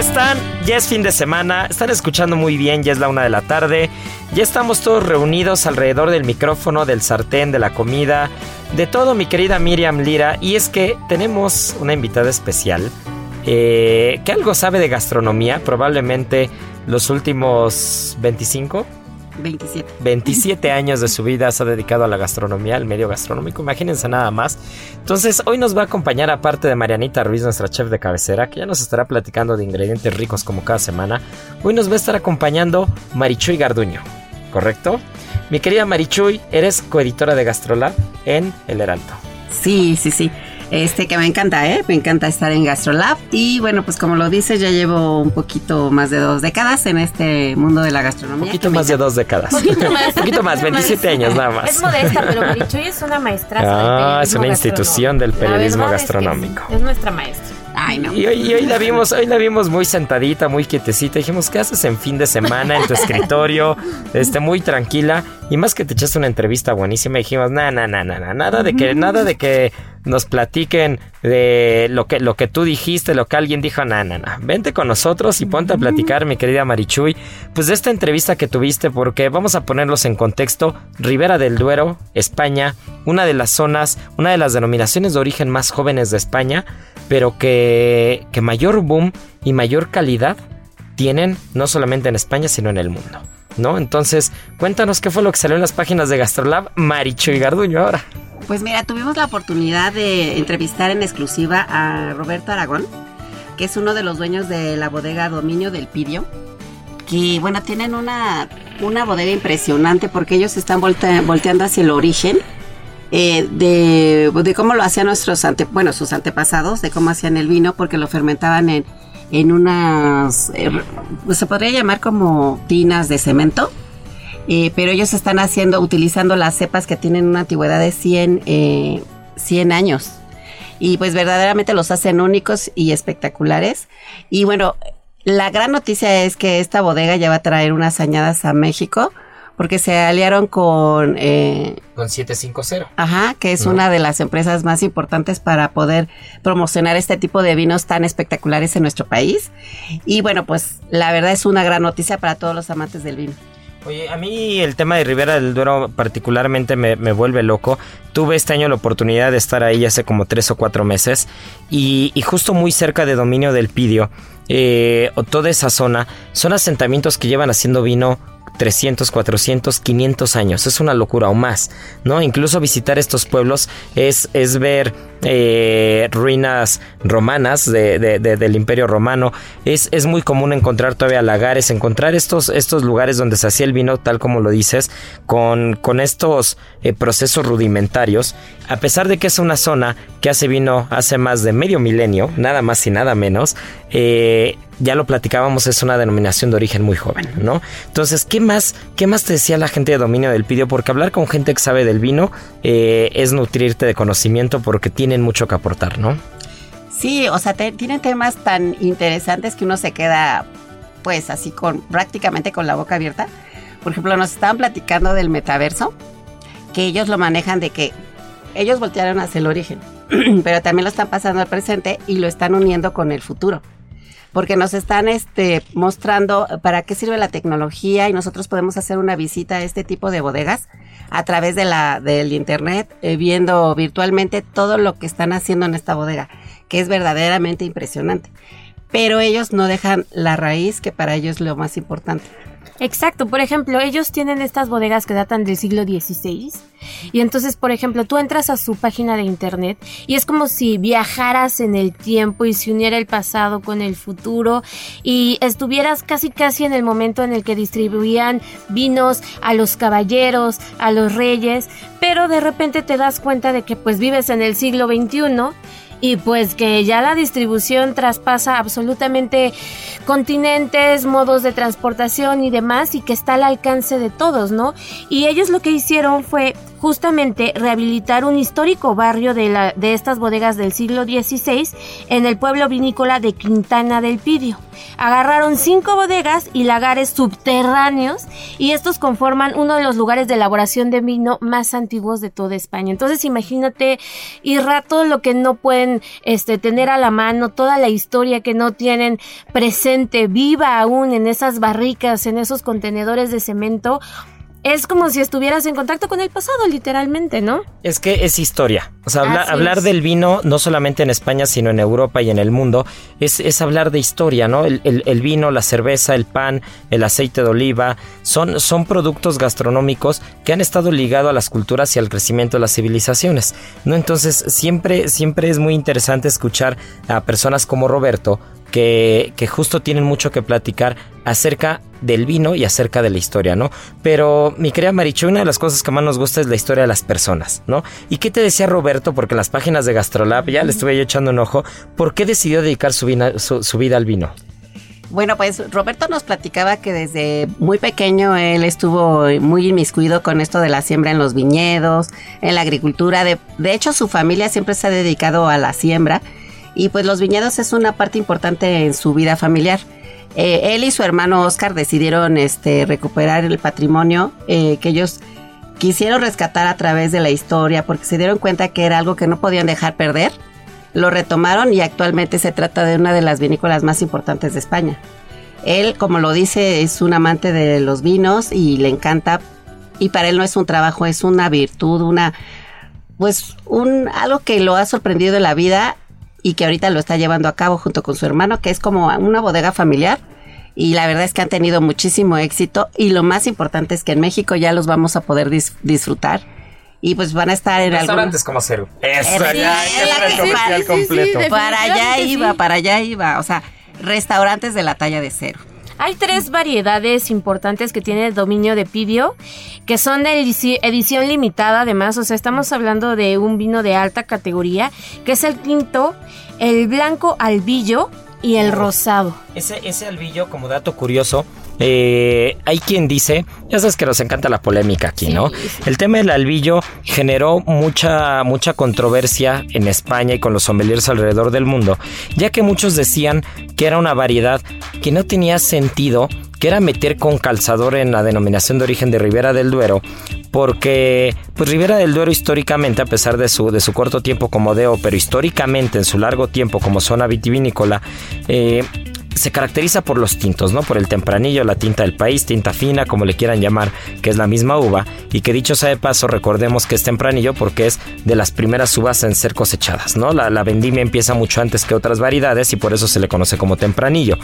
están? Ya es fin de semana, están escuchando muy bien, ya es la una de la tarde, ya estamos todos reunidos alrededor del micrófono, del sartén, de la comida, de todo, mi querida Miriam Lira, y es que tenemos una invitada especial eh, que algo sabe de gastronomía, probablemente los últimos 25, 27. 27 años de su vida se ha dedicado a la gastronomía, al medio gastronómico, imagínense nada más. Entonces, hoy nos va a acompañar, aparte de Marianita Ruiz, nuestra chef de cabecera, que ya nos estará platicando de ingredientes ricos como cada semana. Hoy nos va a estar acompañando Marichuy Garduño, ¿correcto? Mi querida Marichuy, eres coeditora de Gastrolab en El Heraldo. Sí, sí, sí. Este que me encanta, ¿eh? Me encanta estar en GastroLab. Y bueno, pues como lo dices, ya llevo un poquito más de dos décadas en este mundo de la gastronomía. Un poquito más de dos décadas. Poquito más. poquito más, 27 años nada más. Es modesta, pero Marichuy es una maestra. Ah, es una institución del periodismo gastronómico. Es, es nuestra maestra. Ay, no. Y hoy, y hoy, la vimos, hoy la vimos muy sentadita, muy quietecita. Dijimos, ¿qué haces en fin de semana en tu escritorio? Este, muy tranquila. Y más que te echaste una entrevista buenísima, dijimos, nada, nada, nada, nada de que, nada de que nos platiquen de lo que, lo que tú dijiste, lo que alguien dijo, nada, nada. Vente con nosotros y ponte a platicar, mi querida Marichuy, pues de esta entrevista que tuviste, porque vamos a ponerlos en contexto. Ribera del Duero, España, una de las zonas, una de las denominaciones de origen más jóvenes de España, pero que, que mayor boom y mayor calidad tienen no solamente en España, sino en el mundo. ¿No? Entonces, cuéntanos qué fue lo que salió en las páginas de Gastrolab, Marichuy Garduño ahora. Pues mira, tuvimos la oportunidad de entrevistar en exclusiva a Roberto Aragón, que es uno de los dueños de la bodega Dominio del Pidio, que bueno, tienen una, una bodega impresionante porque ellos están volte, volteando hacia el origen eh, de, de, cómo lo hacían nuestros ante, bueno, sus antepasados, de cómo hacían el vino, porque lo fermentaban en, en unas, eh, se podría llamar como tinas de cemento eh, pero ellos están haciendo, utilizando las cepas que tienen una antigüedad de 100, eh, 100 años. Y pues verdaderamente los hacen únicos y espectaculares. Y bueno, la gran noticia es que esta bodega ya va a traer unas añadas a México porque se aliaron con... Eh, con 750. Ajá, que es ¿no? una de las empresas más importantes para poder promocionar este tipo de vinos tan espectaculares en nuestro país. Y bueno, pues la verdad es una gran noticia para todos los amantes del vino. Oye, a mí el tema de Ribera del Duero particularmente me, me, vuelve loco. Tuve este año la oportunidad de estar ahí hace como tres o cuatro meses y, y justo muy cerca de Dominio del Pidio, eh, o toda esa zona, son asentamientos que llevan haciendo vino 300, 400, 500 años. Es una locura o más, ¿no? Incluso visitar estos pueblos es, es ver eh, ruinas romanas de, de, de, del Imperio Romano. Es, es, muy común encontrar todavía lagares, encontrar estos, estos lugares donde se hacía el vino, tal como lo dices, con, con estos eh, procesos rudimentarios. A pesar de que es una zona que hace vino hace más de medio milenio, nada más y nada menos, eh, ya lo platicábamos, es una denominación de origen muy joven, ¿no? Entonces, ¿qué más, qué más te decía la gente de dominio del pidio? Porque hablar con gente que sabe del vino eh, es nutrirte de conocimiento porque tienen mucho que aportar, ¿no? Sí, o sea, te- tienen temas tan interesantes que uno se queda, pues, así con prácticamente con la boca abierta. Por ejemplo, nos estaban platicando del metaverso, que ellos lo manejan de que ellos voltearon hacia el origen, pero también lo están pasando al presente y lo están uniendo con el futuro. Porque nos están este, mostrando para qué sirve la tecnología y nosotros podemos hacer una visita a este tipo de bodegas a través de la, del internet, eh, viendo virtualmente todo lo que están haciendo en esta bodega, que es verdaderamente impresionante. Pero ellos no dejan la raíz, que para ellos es lo más importante. Exacto, por ejemplo, ellos tienen estas bodegas que datan del siglo XVI y entonces, por ejemplo, tú entras a su página de internet y es como si viajaras en el tiempo y se uniera el pasado con el futuro y estuvieras casi casi en el momento en el que distribuían vinos a los caballeros, a los reyes, pero de repente te das cuenta de que pues vives en el siglo XXI y pues que ya la distribución traspasa absolutamente continentes, modos de transportación y demás y que está al alcance de todos, ¿no? Y ellos lo que hicieron fue justamente rehabilitar un histórico barrio de, la, de estas bodegas del siglo XVI en el pueblo vinícola de Quintana del Pidio. Agarraron cinco bodegas y lagares subterráneos y estos conforman uno de los lugares de elaboración de vino más antiguos de toda España. Entonces imagínate, Irra, todo lo que no pueden este, tener a la mano, toda la historia que no tienen presente, viva aún en esas barricas, en esos contenedores de cemento. Es como si estuvieras en contacto con el pasado, literalmente, ¿no? Es que es historia. O sea, habla- hablar es. del vino, no solamente en España, sino en Europa y en el mundo, es, es hablar de historia, ¿no? El, el- el vino, la cerveza, el pan, el aceite de oliva, son, son productos gastronómicos que han estado ligados a las culturas y al crecimiento de las civilizaciones, ¿no? Entonces, siempre, siempre es muy interesante escuchar a personas como Roberto, que, que justo tienen mucho que platicar acerca del vino y acerca de la historia, ¿no? Pero mi querida Marichu, una de las cosas que más nos gusta es la historia de las personas, ¿no? ¿Y qué te decía Roberto? Porque en las páginas de Gastrolab, ya le estuve yo echando un ojo, ¿por qué decidió dedicar su, vina- su, su vida al vino? Bueno, pues Roberto nos platicaba que desde muy pequeño él estuvo muy inmiscuido con esto de la siembra en los viñedos, en la agricultura. De, de hecho, su familia siempre se ha dedicado a la siembra y pues los viñedos es una parte importante en su vida familiar. Eh, él y su hermano Oscar decidieron este, recuperar el patrimonio eh, que ellos quisieron rescatar a través de la historia porque se dieron cuenta que era algo que no podían dejar perder. Lo retomaron y actualmente se trata de una de las vinícolas más importantes de España. Él, como lo dice, es un amante de los vinos y le encanta. Y para él no es un trabajo, es una virtud, una, pues, un algo que lo ha sorprendido en la vida y que ahorita lo está llevando a cabo junto con su hermano, que es como una bodega familiar. Y la verdad es que han tenido muchísimo éxito. Y lo más importante es que en México ya los vamos a poder dis- disfrutar. Y pues van a estar en algún... como cero. Eso, Eh, ya, sí, qué sí, sí, comercial sí, sí, completo. Para allá iba, sí. para allá iba. O sea, restaurantes de la talla de cero. Hay tres variedades importantes que tiene el dominio de Pidio, que son de edici- edición limitada además, o sea, estamos hablando de un vino de alta categoría, que es el tinto, el blanco albillo y el rosado. Ese, ese albillo, como dato curioso, eh, hay quien dice, ya sabes que nos encanta la polémica aquí, Sí, ¿no? sí. El tema del albillo generó mucha, mucha controversia en España y con los sommeliers alrededor del mundo, ya que muchos decían que era una variedad que no tenía sentido, que era meter con calzador en la denominación de origen de Ribera del Duero, porque pues Ribera del Duero históricamente, a pesar de su, de su corto tiempo como DEO, pero históricamente en su largo tiempo como zona vitivinícola, eh, se caracteriza por los tintos, ¿no? Por el tempranillo, la tinta del país, tinta fina, como le quieran llamar, que es la misma uva, y que dicho sea de paso, recordemos que es tempranillo porque es de las primeras uvas en ser cosechadas, ¿no? La, la vendimia empieza mucho antes que otras variedades y por eso se le conoce como tempranillo.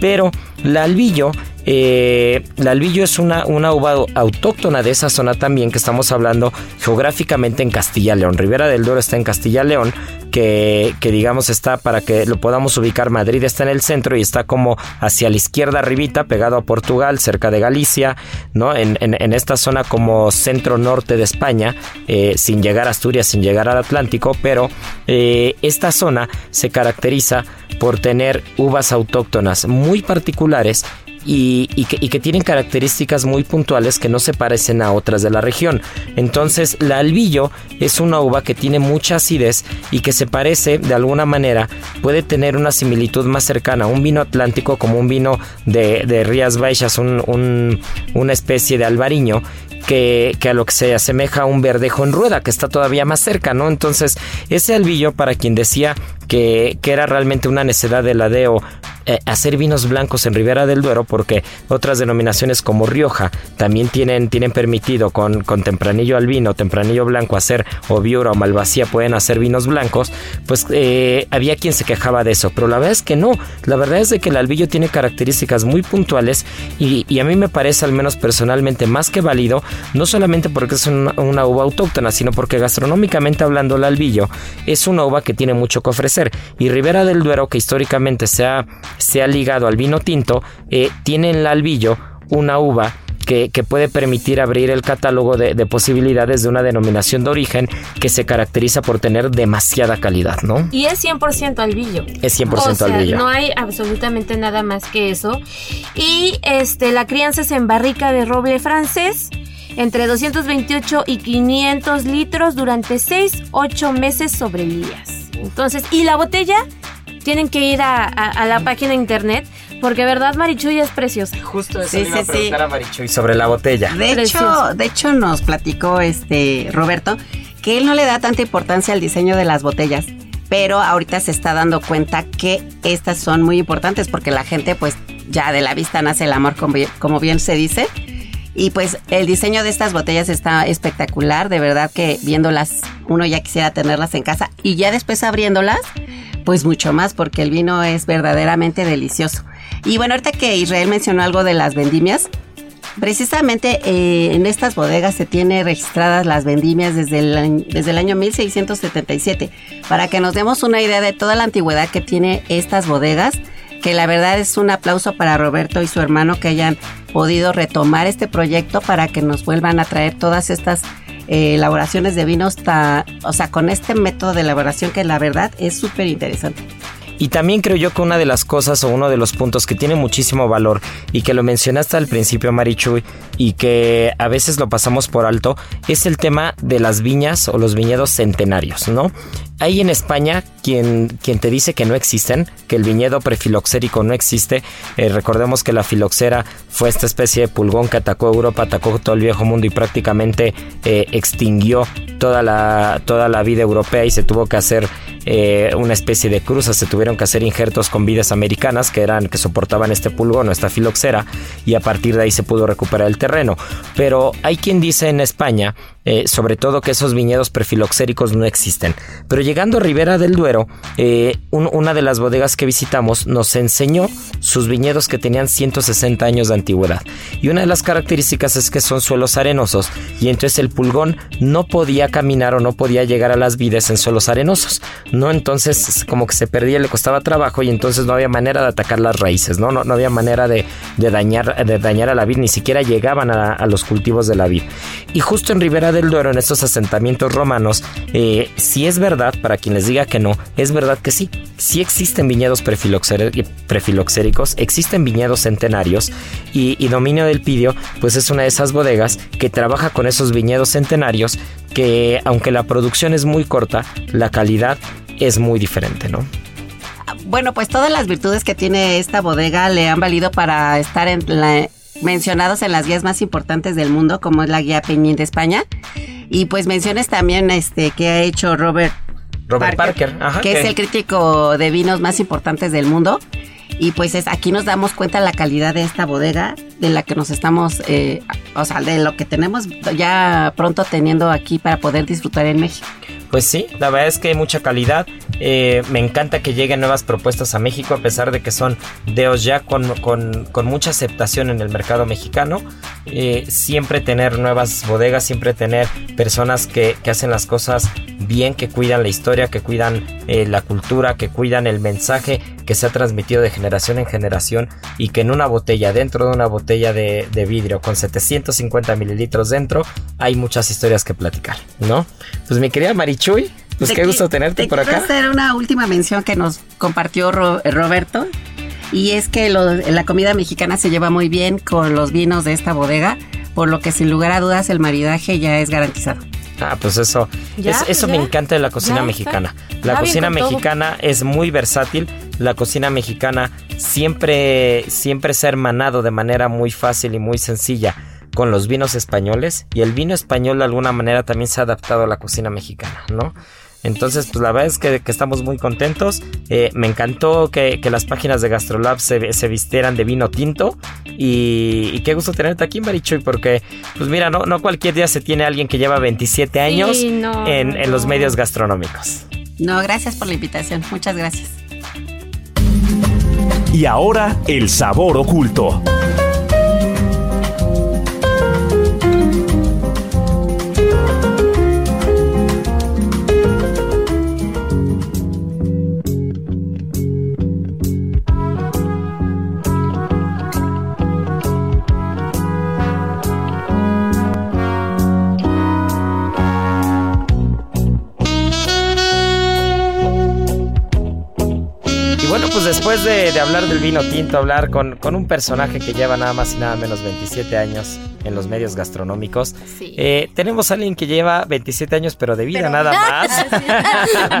Pero la albillo, eh, la albillo es una, una uva autóctona de esa zona también, que estamos hablando geográficamente en Castilla-León. Ribera del Duero está en Castilla-León, que, que digamos está para que lo podamos ubicar. Madrid está en el centro y está como hacia la izquierda arribita, pegado a Portugal, cerca de Galicia, ¿no? En, en- esta zona como centro-norte de España, eh, sin llegar a Asturias, sin llegar al Atlántico, pero eh, esta zona se caracteriza por tener uvas autóctonas muy particulares y, que, tienen características muy puntuales que no se parecen a otras de la región. Entonces, la albillo es una uva que tiene mucha acidez y que se parece de alguna manera, puede tener una similitud más cercana a un vino atlántico como un vino de, Rías Baixas, una especie de albariño que, a lo que se asemeja a un verdejo en rueda, que está todavía más cerca, ¿no? Entonces, ese albillo, para quien decía que, era realmente una necedad de ladeo eh, hacer vinos blancos en Ribera del Duero porque otras denominaciones como Rioja también tienen, tienen permitido con, con tempranillo albino, tempranillo blanco hacer o viura o malvasía pueden hacer vinos blancos, pues eh, había quien se quejaba de eso, pero la verdad es que no, la verdad es de que el albillo tiene características muy puntuales y, a mí me parece al menos personalmente más que válido, no solamente porque es una, una uva autóctona, sino porque gastronómicamente hablando el albillo es una uva que tiene mucho que ofrecer y Ribera del Duero que históricamente se ha se ha ligado al vino tinto, eh, tiene en el albillo una uva que, puede permitir abrir el catálogo de, posibilidades de una denominación de origen que se caracteriza por tener demasiada calidad, ¿no? Y es 100% albillo. Es 100% o albillo. No hay absolutamente nada más que eso. Y este, la crianza es en barrica de roble francés entre 228 y 500 litros durante 6, 8 meses sobre lías. Entonces, y la botella tienen que ir a, la página de internet porque verdad Marichuy es preciosa. Justo eso sí, a preguntar a Marichuy sobre la botella. De hecho, de hecho nos platicó este Roberto que él no le da tanta importancia al diseño de las botellas, pero ahorita se está dando cuenta que estas son muy importantes porque la gente pues ya de la vista nace el amor como bien se dice. Y pues el diseño de estas botellas está espectacular, de verdad que viéndolas uno ya quisiera tenerlas en casa. Y ya después abriéndolas pues mucho más, porque el vino es verdaderamente delicioso. Y bueno, ahorita que Israel mencionó algo de las vendimias, precisamente eh, en estas bodegas se tiene registradas las vendimias desde el, año, desde el año 1677, para que nos demos una idea de toda la antigüedad que tiene estas bodegas que la verdad es un aplauso para Roberto y su hermano que hayan podido retomar este proyecto para que nos vuelvan a traer todas estas eh, elaboraciones de vinos, o sea, con este método de elaboración que la verdad es súper interesante. Y también creo yo que una de las cosas o uno de los puntos que tiene muchísimo valor y que lo mencionaste al principio, Marichuy, y que a veces lo pasamos por alto, es el tema de las viñas o los viñedos centenarios, ¿no? Hay en España quien, quien te dice que no existen, que el viñedo prefiloxérico no existe. Eh, recordemos que la filoxera fue esta especie de pulgón que atacó Europa, atacó todo el viejo mundo y prácticamente eh, extinguió toda la, toda la vida europea y se tuvo que hacer eh, una especie de cruza, se tuvieron que hacer injertos con vidas americanas que eran que soportaban este pulgón o esta filoxera y a partir de ahí se pudo recuperar el terreno. Pero hay quien dice en España eh, sobre todo que esos viñedos prefiloxéricos no existen. Pero llegando a Ribera del Duero, eh, una de las bodegas que visitamos nos enseñó sus viñedos que tenían 160 años de antigüedad. Y una de las características es que son suelos arenosos y entonces el pulgón no podía caminar o no podía llegar a las vides en suelos arenosos. No, entonces como que se perdía, le costaba trabajo y entonces no había manera de atacar las raíces, no, no, había manera de, dañar, de dañar a la vid, ni siquiera llegaban a, a los cultivos de la vid. Y justo en Ribera del Duero, en estos asentamientos romanos, eh, si es verdad, para quien les diga que no, es verdad que sí. Sí existen viñedos prefiloxéricos, existen viñedos centenarios y, y Dominio del Pidio, pues es una de esas bodegas que trabaja con esos viñedos centenarios que, aunque la producción es muy corta, la calidad es muy diferente, ¿no? Bueno, pues todas las virtudes que tiene esta bodega le han valido para estar en la mencionados en las guías más importantes del mundo, como es la guía Peñín de España. Y pues menciones también este que ha hecho Robert, Robert Parker, que, es el crítico de vinos más importantes del mundo. Y pues es, aquí nos damos cuenta de la calidad de esta bodega, de la que nos estamos, eh, o sea, de lo que tenemos ya pronto teniendo aquí para poder disfrutar en México. Pues sí, la verdad es que hay mucha calidad. Eh, me encanta que lleguen nuevas propuestas a México, a pesar de que son deos ya con, mucha aceptación en el mercado mexicano. Eh, siempre tener nuevas bodegas, siempre tener personas que, hacen las cosas bien, que cuidan la historia, que cuidan eh, la cultura, que cuidan el mensaje que se ha transmitido de generación en generación y que en una botella, dentro de una botella de, de vidrio con 750 mililitros dentro, hay muchas historias que platicar, ¿no? Pues mi querida Marichuy, pues qué gusto tenerte por acá. hacer una última mención que nos compartió Roberto Y es que lo- la comida mexicana se lleva muy bien con los vinos de esta bodega, por lo que sin lugar a dudas el maridaje ya es garantizado. Ah, pues eso, Ya, es- eso ya. me encanta de la cocina Ya, mexicana. La cocina todo. mexicana es muy versátil. La cocina mexicana siempre, siempre se ha hermanado de manera muy fácil y muy sencilla con los vinos españoles. Y el vino español de alguna manera también se ha adaptado a la cocina mexicana, ¿no? Entonces, pues la verdad es que, que estamos muy contentos. Eh, me encantó que, que las páginas de Gastrolab se, se vistieran de vino tinto. Y, y qué gusto tenerte aquí, Marichuy, porque, pues mira, no, no cualquier día se tiene alguien que lleva 27 años Sí, no, en, en los medios gastronómicos. No, gracias por la invitación. Muchas gracias. Y ahora, el sabor oculto. Después de, de hablar del vino tinto, hablar con, con un personaje que lleva nada más y nada menos 27 años en los medios gastronómicos, Sí. eh, tenemos a alguien que lleva 27 años, pero de vida Pero- nada más.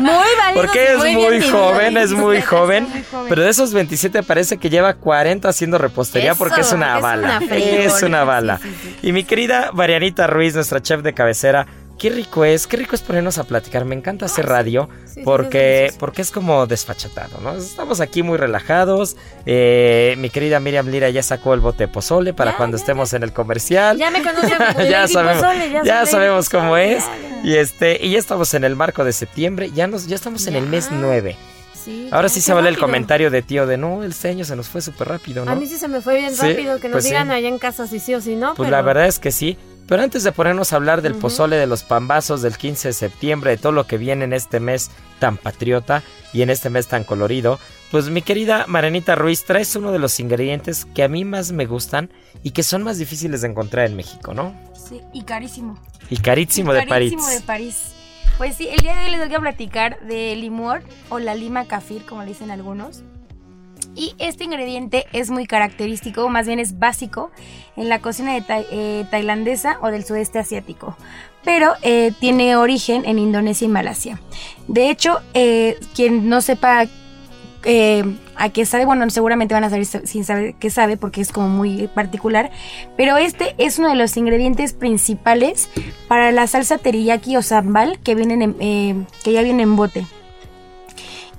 Muy. Porque es muy muy, bien joven, es muy joven, muy joven. pero de esos 27 parece que lleva 40 haciendo repostería Eso, porque es una porque es bala. una es una bala. sí, sí. Y mi querida Marianita Ruiz, nuestra chef de cabecera, qué rico es, qué rico es ponernos a platicar. Me encanta hacer radio sí, es porque, porque es como desfachatado, ¿no? Estamos aquí muy relajados. Eh, mi querida Miriam Lira ya sacó el bote de pozole para Ya, cuando ya, estemos en el comercial. Ya me conocen ya sabemos, Pozole, ya sabemos cómo es. Y este, y ya estamos en el marco de septiembre, ya nos, ya estamos en el mes Ya. 9. Sí, Ahora sí se vale el comentario de tío de no, el ceño se nos fue súper rápido, ¿no? A mí sí se me fue bien Sí, rápido que nos pues sí. digan allá en casa si sí o si no. Pues pero- la verdad es que sí. Pero antes de ponernos a hablar del pozole, de los pambazos del 15 de septiembre, de todo lo que viene en este mes tan patriota y en este mes tan colorido, pues mi querida Marenita Ruiz, traes uno de los ingredientes que a mí más me gustan y que son más difíciles de encontrar en México, ¿no? Sí, y carísimo. Y carísimo de París. Carísimo de París. Pues sí, el día de hoy les voy a platicar de limor o la lima kafir, como le dicen algunos. Y este ingrediente es muy característico, más bien es básico en la cocina eh, tailandesa o del sudeste asiático. Pero eh, tiene origen en Indonesia y Malasia. De hecho, eh, quien no sepa a qué sabe, bueno, seguramente van a saber sin saber qué sabe porque es como muy particular. Pero este es uno de los ingredientes principales para la salsa teriyaki o sambal que vienen en- que ya viene en bote.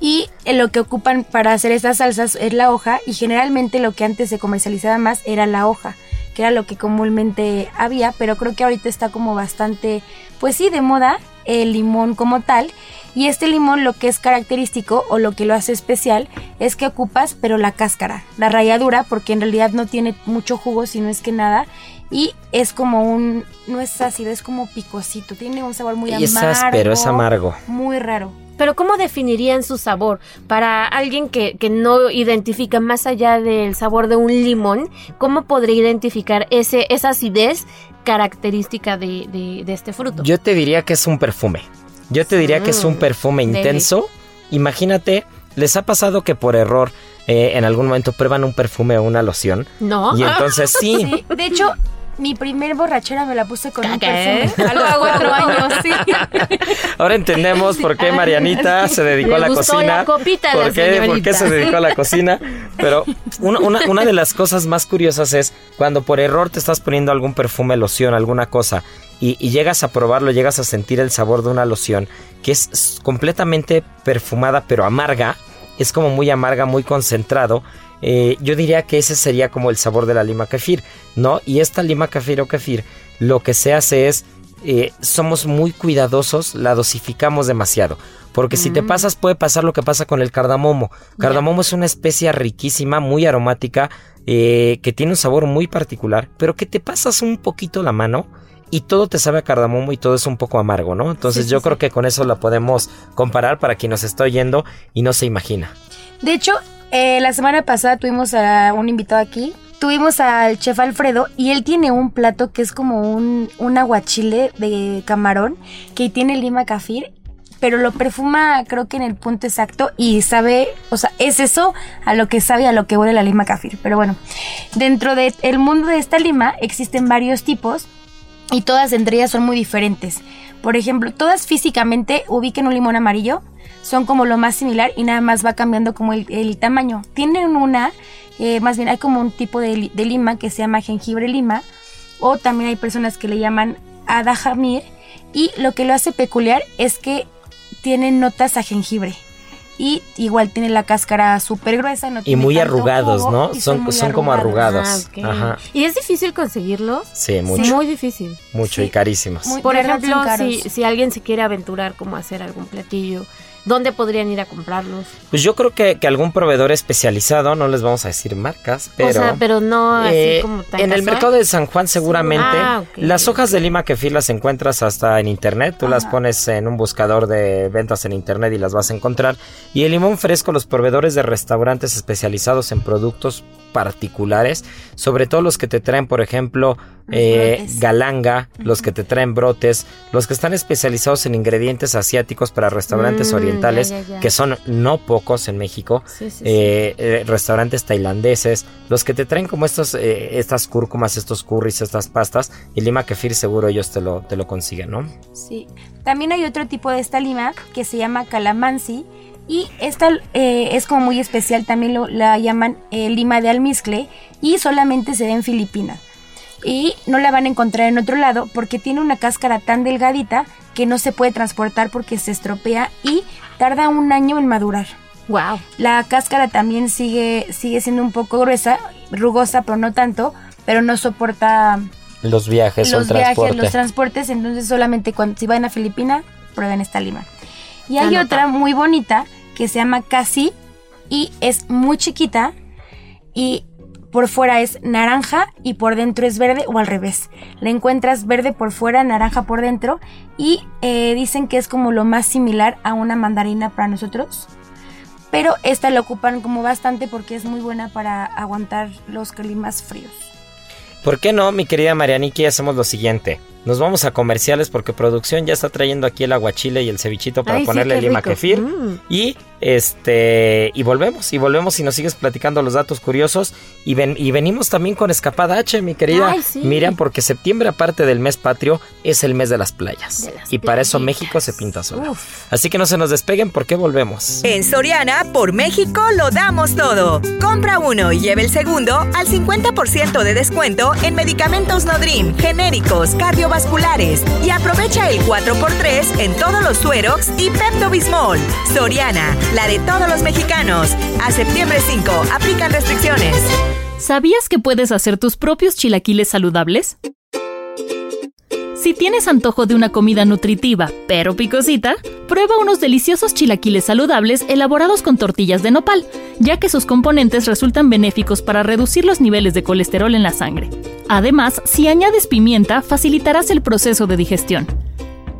Y lo que ocupan para hacer estas salsas es la hoja y generalmente lo que antes se comercializaba más era la hoja, que era lo que comúnmente había, pero creo que ahorita está como bastante, pues sí, de moda el limón como tal. Y este limón lo que es característico o lo que lo hace especial es que ocupas pero la cáscara, la ralladura, porque en realidad no tiene mucho jugo, sino es que nada. Y es como un, no es ácido, es como picosito, tiene un sabor muy Y es amargo. áspero, es amargo. Muy raro. Pero ¿cómo definirían su sabor? Para alguien que, que no identifica más allá del sabor de un limón, ¿cómo podría identificar ese, esa acidez característica de, de- de este fruto? Yo te diría que es un perfume. Yo te diría que es un Mm, perfume deli. intenso. Imagínate, ¿les ha pasado que por error eh, en algún momento prueban un perfume o una loción? ¿No? Y entonces sí, Sí, de hecho, mi primer borrachera me la puse con un perfume a los cuatro años, sí. ahora entendemos por qué Marianita se dedicó Le a la gustó cocina. la copita a la ¿Por qué, por señorita. qué se dedicó a la cocina? Pero una, una- una de las cosas más curiosas es cuando por error te estás poniendo algún perfume, loción, alguna cosa, y, y llegas a probarlo, llegas a sentir el sabor de una loción que es completamente perfumada pero amarga, es como muy amarga, muy concentrado. Eh, yo diría que ese sería como el sabor de la lima kefir, ¿no? Y esta lima kefir o kefir, lo que se hace es eh, somos muy cuidadosos, la dosificamos demasiado. Porque si te Mm. pasas, puede pasar lo que pasa con el cardamomo. Cardamomo es una especia riquísima, muy aromática, eh, que tiene un sabor muy particular, pero que te pasas un poquito la mano y todo te sabe a cardamomo y todo es un poco amargo, ¿no? Entonces Sí, yo sí. creo que con eso la podemos comparar para quien nos está oyendo y no se imagina. De hecho, eh, la semana pasada tuvimos a un invitado aquí. Tuvimos al chef Alfredo y él tiene un plato que es como un, un aguachile de camarón que tiene lima kafir pero lo perfuma creo que en el punto exacto y sabe, o sea, es eso a lo que sabe, a lo que huele la lima cafir. Pero bueno, dentro del mundo de esta lima existen varios tipos y todas entre ellas son muy diferentes. Por ejemplo, todas físicamente ubiquen un limón amarillo, son como lo más similar y nada más va cambiando como el, tamaño. Tienen una, eh, más bien hay como un tipo de, de, lima que se llama jengibre lima o también hay personas que le llaman adajamir y lo que lo hace peculiar es que tiene notas a jengibre y igual tiene la cáscara súper gruesa. No y muy arrugados, ¿no? Son, son, como arrugados. Ah, Ajá. ¿Y es difícil conseguirlos? Sí, mucho. Muy difícil. Mucho y carísimos. Por ejemplo, si, si alguien se quiere aventurar como hacer algún platillo ¿Dónde podrían ir a comprarlos? Pues yo creo que, algún proveedor especializado, no les vamos a decir marcas, pero... O sea, pero no así eh, como En el mercado de San Juan seguramente. Ah, las hojas de lima que las encuentras hasta en internet. Tú las pones en un buscador de ventas en internet y las vas a encontrar. Y el limón fresco, los proveedores de restaurantes especializados en productos particulares, sobre todo los que te traen, por ejemplo, eh, galanga, los que te traen brotes, los que están especializados en ingredientes asiáticos para restaurantes mm, orientales, que son no pocos en México, eh, eh, restaurantes tailandeses, los que te traen como estos, estas cúrcumas, estos curries, estas pastas, y lima kefir seguro ellos te lo, te lo consiguen, ¿no? Sí. También hay otro tipo de esta lima que se llama calamansi, y esta es como muy especial, también lo, la llaman lima de almizcle y solamente se ve en Filipinas y no la van a encontrar en otro lado porque tiene una cáscara tan delgadita que no se puede transportar porque se estropea y tarda un año en madurar. Wow. La cáscara también sigue, sigue siendo un poco gruesa, rugosa, pero no tanto, pero no soporta los viajes, los viajes, los transportes, entonces solamente cuando si van a Filipina, prueben esta lima. Y hay otra muy bonita que se llama Casi y es muy chiquita y por fuera es naranja y por dentro es verde o al revés. La encuentras verde por fuera, naranja por dentro y eh, dicen que es como lo más similar a una mandarina para nosotros. Pero esta la ocupan como bastante porque es muy buena para aguantar los climas fríos. ¿Por qué no, mi querida Marianiki? Hacemos lo siguiente. Nos vamos a comerciales porque producción ya está trayendo aquí el aguachile y el cevichito para ponerle lima kefir. Mm. Y este y volvemos, y volvemos y nos sigues platicando los datos curiosos. Y, ven, y venimos también con Escapada H, mi querida Miriam, porque septiembre, aparte del mes patrio, es el mes de las playas. y para eso México se pinta solo. Así que no se nos despeguen porque volvemos. En Soriana, por México lo damos todo. Compra uno y lleve el segundo al 50% de descuento en medicamentos Nodrim, genéricos, cardio y aprovecha el 4x3 en todos los suerox y Pepto Bismol. Soriana, la de todos los mexicanos. A septiembre 5, aplican restricciones. ¿Sabías que puedes hacer tus propios chilaquiles saludables? Si tienes antojo de una comida nutritiva, pero picosita, prueba unos deliciosos chilaquiles saludables elaborados con tortillas de nopal, ya que sus componentes resultan benéficos para reducir los niveles de colesterol en la sangre. Además, si añades pimienta, facilitarás el proceso de digestión.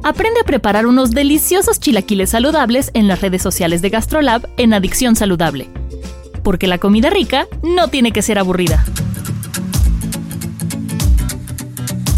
Aprende a preparar unos deliciosos chilaquiles saludables en las redes sociales de GastroLab en Adicción Saludable. Porque la comida rica no tiene que ser aburrida.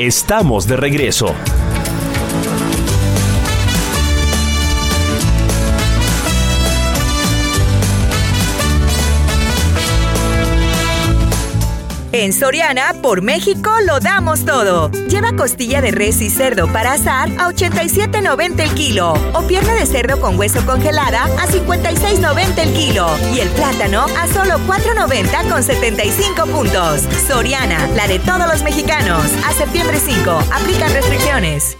Estamos de regreso. En Soriana, por México, lo damos todo. Lleva costilla de res y cerdo para asar a 87.90 el kilo. O pierna de cerdo con hueso congelada a 56.90 el kilo. Y el plátano a solo 4.90 con 75 puntos. Soriana, la de todos los mexicanos. A septiembre 5, aplican restricciones.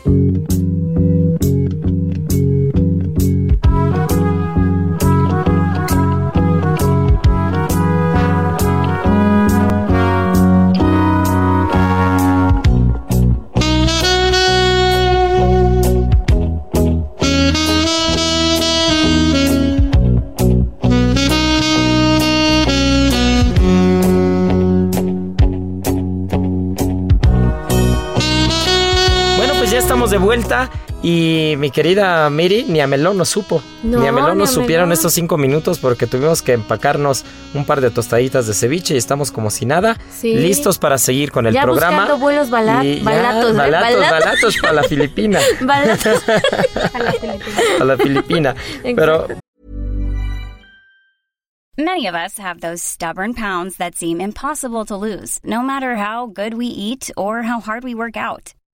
Y mi querida Miri, ni a Melón nos supo. No, ni a Melón nos supieron Melón. estos cinco minutos porque tuvimos que empacarnos un par de tostaditas de ceviche y estamos como si nada, Sí. listos para seguir con el Ya programa. buscando vuelos bala- Y ya, balatos, ¿eh? balatos, Balatos. balatos para la Filipina. Balatos. a la Filipina. Pero Many of us have those stubborn pounds that seem impossible to lose, no matter how good we eat or how hard we work out.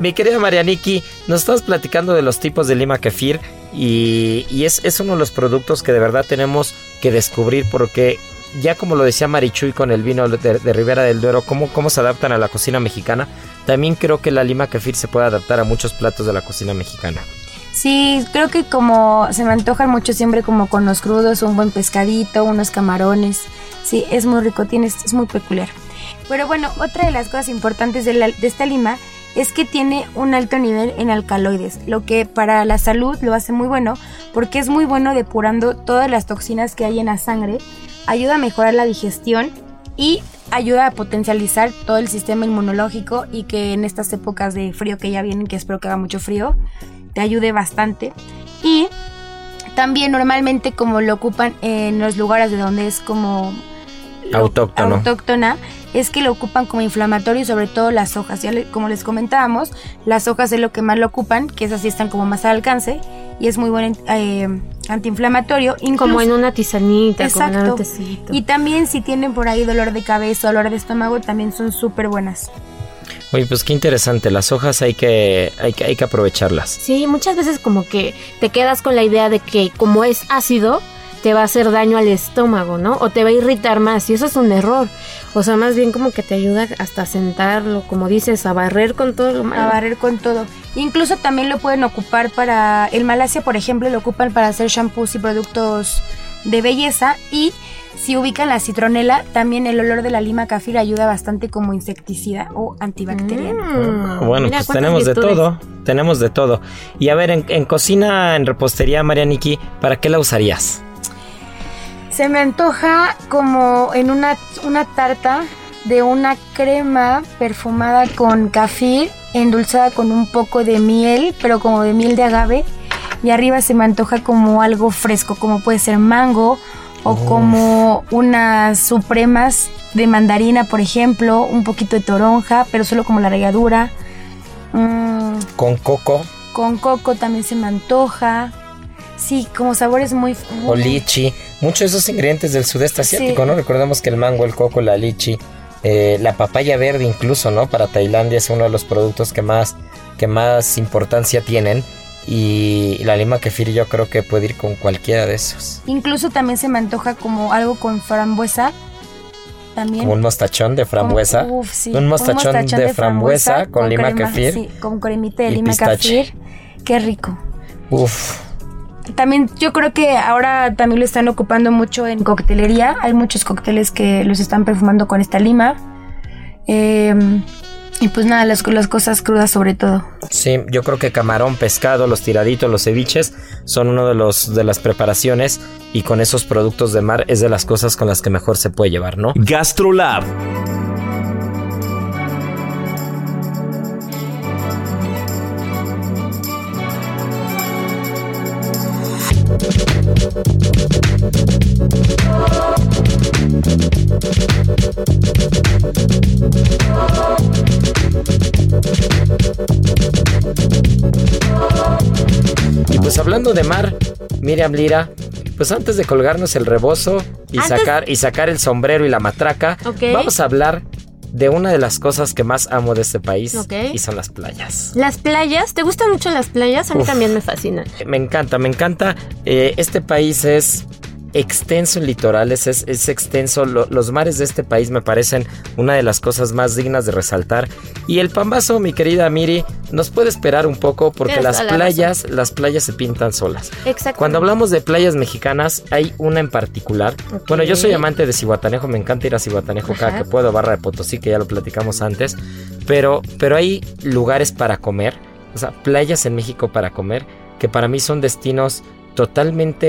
Mi querida Marianiki, nos estabas platicando de los tipos de lima kefir y, es, uno de los productos que de verdad tenemos que descubrir porque ya como lo decía Marichuy con el vino de, de Ribera del Duero, cómo, cómo se adaptan a la cocina mexicana, también creo que la lima kefir se puede adaptar a muchos platos de la cocina mexicana. Sí, creo que como se me antojan mucho siempre como con los crudos, un buen pescadito, unos camarones. Sí, es muy rico, tiene, es muy peculiar. Pero bueno, otra de las cosas importantes de esta lima es que tiene un alto nivel en alcaloides, lo que para la salud lo hace muy bueno porque es muy bueno depurando todas las toxinas que hay en la sangre, ayuda a mejorar la digestión y ayuda a potencializar todo el sistema inmunológico y que en estas épocas de frío que ya vienen, que espero que haga mucho frío, te ayude bastante. Y también normalmente como lo ocupan en los lugares de donde es como Autóctono. autóctona, es que lo ocupan como inflamatorio y sobre todo las hojas. Ya le- como les comentábamos, las hojas es lo que más lo ocupan, que esas sí están como más al alcance y es muy buen eh, antiinflamatorio. Como incluso- en una tizanita, como en Exacto. un. Y también si tienen por ahí dolor de cabeza, dolor de estómago, también son súper buenas. Oye, pues qué interesante, las hojas hay que, hay que, hay que aprovecharlas. Sí, muchas veces como que te quedas con la idea de que como es ácido, te va a hacer daño al estómago, ¿no? O te va a irritar más, y eso es un error. O sea, más bien como que te ayuda hasta a sentarlo, como dices, a barrer con todo lo malo. a barrer con todo. Incluso también lo pueden ocupar para, el Malasia por ejemplo lo ocupan para hacer shampoos y productos de belleza y si ubican la citronela, también el olor de la lima kafir ayuda bastante como insecticida o antibacteriano. Mm, Bueno, mira pues tenemos de todo, tenemos de todo. Y a ver, en, en cocina, en repostería, Marianiki, ¿para qué la usarías? Se me antoja como en una, una tarta de una crema perfumada con kafir, endulzada con un poco de miel, pero como de miel de agave. Y arriba se me antoja como algo fresco, como puede ser mango o como unas supremas de mandarina, por ejemplo, un poquito de toronja, pero solo como la ralladura. Mm, Con coco con coco también se me antoja. Sí, como sabores muy... o lichi. Muchos de esos ingredientes del sudeste asiático, Sí. ¿no? Recordemos que el mango, el coco, la lichi, eh, la papaya verde incluso, ¿no? Para Tailandia es uno de los productos que más, que más importancia tienen. Y la lima kefir yo creo que puede ir con cualquiera de esos. Incluso también se me antoja como algo con frambuesa. También. Como un mostachón de frambuesa. Como- uf, sí, Un mostachón de frambuesa con lima crema, kefir. Sí, con cremita de y lima pistache. kefir. Qué rico. Uf. También yo creo que ahora también lo están ocupando mucho en coctelería. Hay muchos cócteles que los están perfumando con esta lima. Eh, y pues nada, las, las cosas crudas sobre todo. Sí, yo creo que camarón, pescado, los tiraditos, los ceviches son uno de los de las preparaciones y con esos productos de mar es de las cosas con las que mejor se puede llevar, ¿no? GastroLab, hablando de mar, Miriam Lira, pues antes de colgarnos el rebozo y Antes- sacar y sacar el sombrero y la matraca, vamos a hablar de una de las cosas que más amo de este país y son las playas. Las playas, ¿te gustan mucho las playas? A mí Uf. también me fascinan. Me encanta, me encanta. Eh, este país es extenso el litoral, es, es, extenso. Lo- los mares de este país me parecen una de las cosas más dignas de resaltar. Y el Pambazo, mi querida Miri, nos puede esperar un poco porque Tienes las la playas, las playas se pintan solas. Exacto. Cuando hablamos de playas mexicanas, hay una en particular. Bueno, yo soy amante de Cihuatanejo, me encanta ir a Cihuatanejo cada que puedo, Barra de Potosí, que ya lo platicamos antes. Pero, pero hay lugares para comer, o sea, playas en México para comer, que para mí son destinos totalmente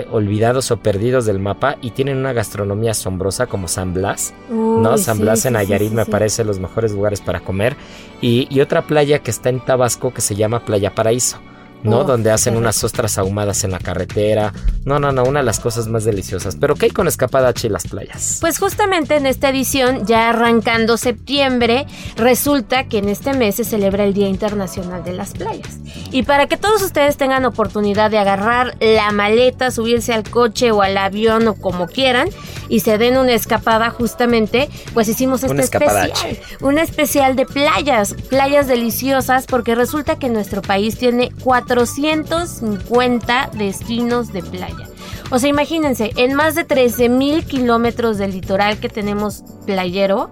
eh, olvidados o perdidos del mapa y tienen una gastronomía asombrosa como San Blas. ¿no? San sí, Blas sí, en Nayarit sí, me parece los mejores lugares para comer. Y, y otra playa que está en Tabasco que se llama Playa Paraíso. ¿No? Donde hacen unas ostras ahumadas en la carretera. No, no, no, una de las cosas más deliciosas. Pero ¿qué hay con Escapada H y las playas? Pues justamente en esta edición, ya arrancando septiembre, resulta que en este mes se celebra el Día Internacional de las Playas. Y para que todos ustedes tengan oportunidad de agarrar la maleta, subirse al coche o al avión o como quieran y se den una escapada justamente, pues hicimos este Una especial. Un especial de playas, playas deliciosas, porque resulta que nuestro país tiene 450 destinos de playa. O sea, imagínense, en más de 13 mil kilómetros del litoral que tenemos playero,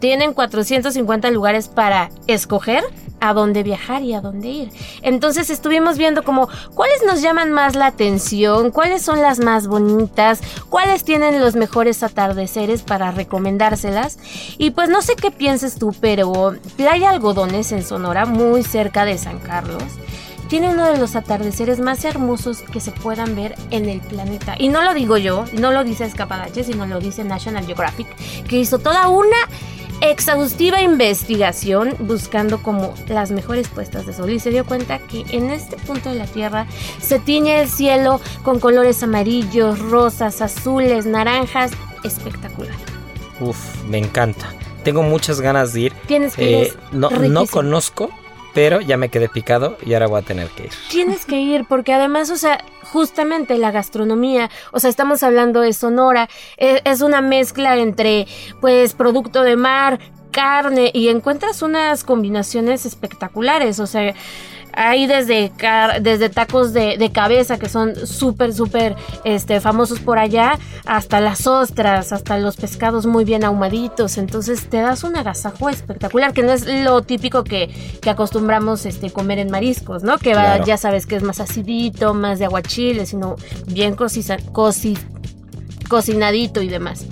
tienen 450 lugares para escoger a dónde viajar y a dónde ir. Entonces estuvimos viendo como cuáles nos llaman más la atención, cuáles son las más bonitas, cuáles tienen los mejores atardeceres para recomendárselas. Y pues no sé qué pienses tú, pero Playa Algodones en Sonora, muy cerca de San Carlos, tiene uno de los atardeceres más hermosos que se puedan ver en el planeta. Y no lo digo yo, no lo dice Escapadache, sino lo dice National Geographic, que hizo toda una exhaustiva investigación buscando como las mejores puestas de sol y se dio cuenta que en este punto de la Tierra se tiñe el cielo con colores amarillos, rosas, azules, naranjas, espectacular. Uf, me encanta. Tengo muchas ganas de ir. Tienes que Eh, no, conozco, pero ya me quedé picado y ahora voy a tener que ir. Tienes que ir porque además, o sea, justamente la gastronomía, o sea, estamos hablando de Sonora, e- es, una mezcla entre, pues, producto de mar, carne y encuentras unas combinaciones espectaculares, o sea, hay desde, desde tacos de, de cabeza que son súper, súper este, famosos por allá, hasta las ostras, hasta los pescados muy bien ahumaditos. Entonces te das un agasajo espectacular, que no es lo típico que, que acostumbramos este, comer en mariscos, ¿no? Que va, ya sabes que es más acidito, más de aguachile, sino bien cociza- coci- cocinadito y demás.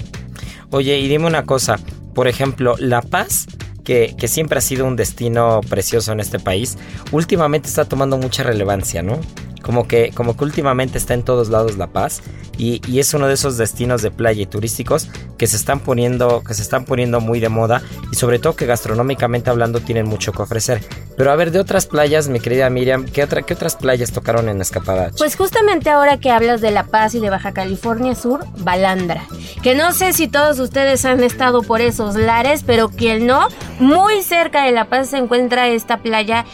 Oye, y dime una cosa. Por ejemplo, La Paz, que, siempre ha sido un destino precioso en este país, últimamente está tomando mucha relevancia, ¿no? Como que, como que últimamente está en todos lados La Paz y, y es uno de esos destinos de playa y turísticos que se están poniendo, que se están poniendo muy de moda y sobre todo que gastronómicamente hablando tienen mucho que ofrecer. Pero a ver, de otras playas, mi querida Miriam, ¿qué, otra, qué otras playas tocaron en Escapada? H? Pues justamente ahora que hablas de La Paz y de Baja California Sur, Balandra. Que no sé si todos ustedes han estado por esos lares, pero quien no, muy cerca de La Paz se encuentra esta playa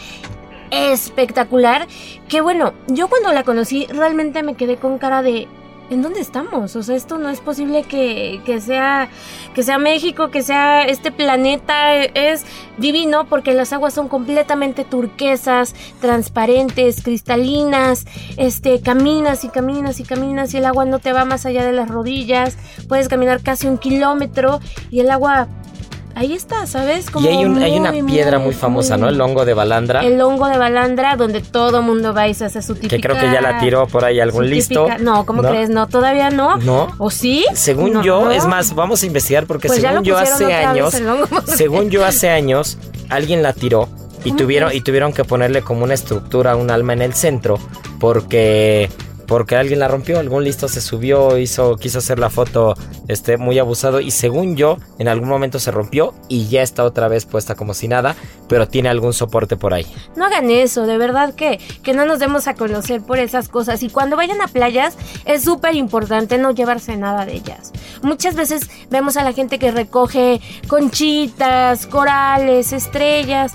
espectacular. Que bueno, yo cuando la conocí realmente me quedé con cara de... ¿En dónde estamos? O sea, esto no es posible que, que sea que sea México, que sea este planeta es divino porque las aguas son completamente turquesas, transparentes, cristalinas. Este, caminas y caminas y caminas y el agua no te va más allá de las rodillas. Puedes caminar casi un kilómetro y el agua ahí está, ¿sabes? y hay, un- hay una piedra muy famosa, ¿no? El hongo de Balandra. el hongo de balandra donde todo mundo va y se hace su típica que creo que ya la tiró por ahí algún listo. No, ¿cómo ¿no? crees? No, todavía no. No. ¿O sí? Según No, yo, no. es más, vamos a investigar porque Pues según yo hace años, según yo hace años, alguien la tiró y ¿Cómo tuvieron y tuvieron que ponerle como una estructura, un alma en el centro, porque porque alguien la rompió, algún listo se subió, hizo quiso hacer la foto este muy abusado y según yo en algún momento se rompió y ya está otra vez puesta como si nada, pero tiene algún soporte por ahí. No hagan eso, de verdad que, que no nos demos a conocer por esas cosas. Y cuando vayan a playas, es súper importante no llevarse nada de ellas. Muchas veces vemos a la gente que recoge conchitas, corales, estrellas.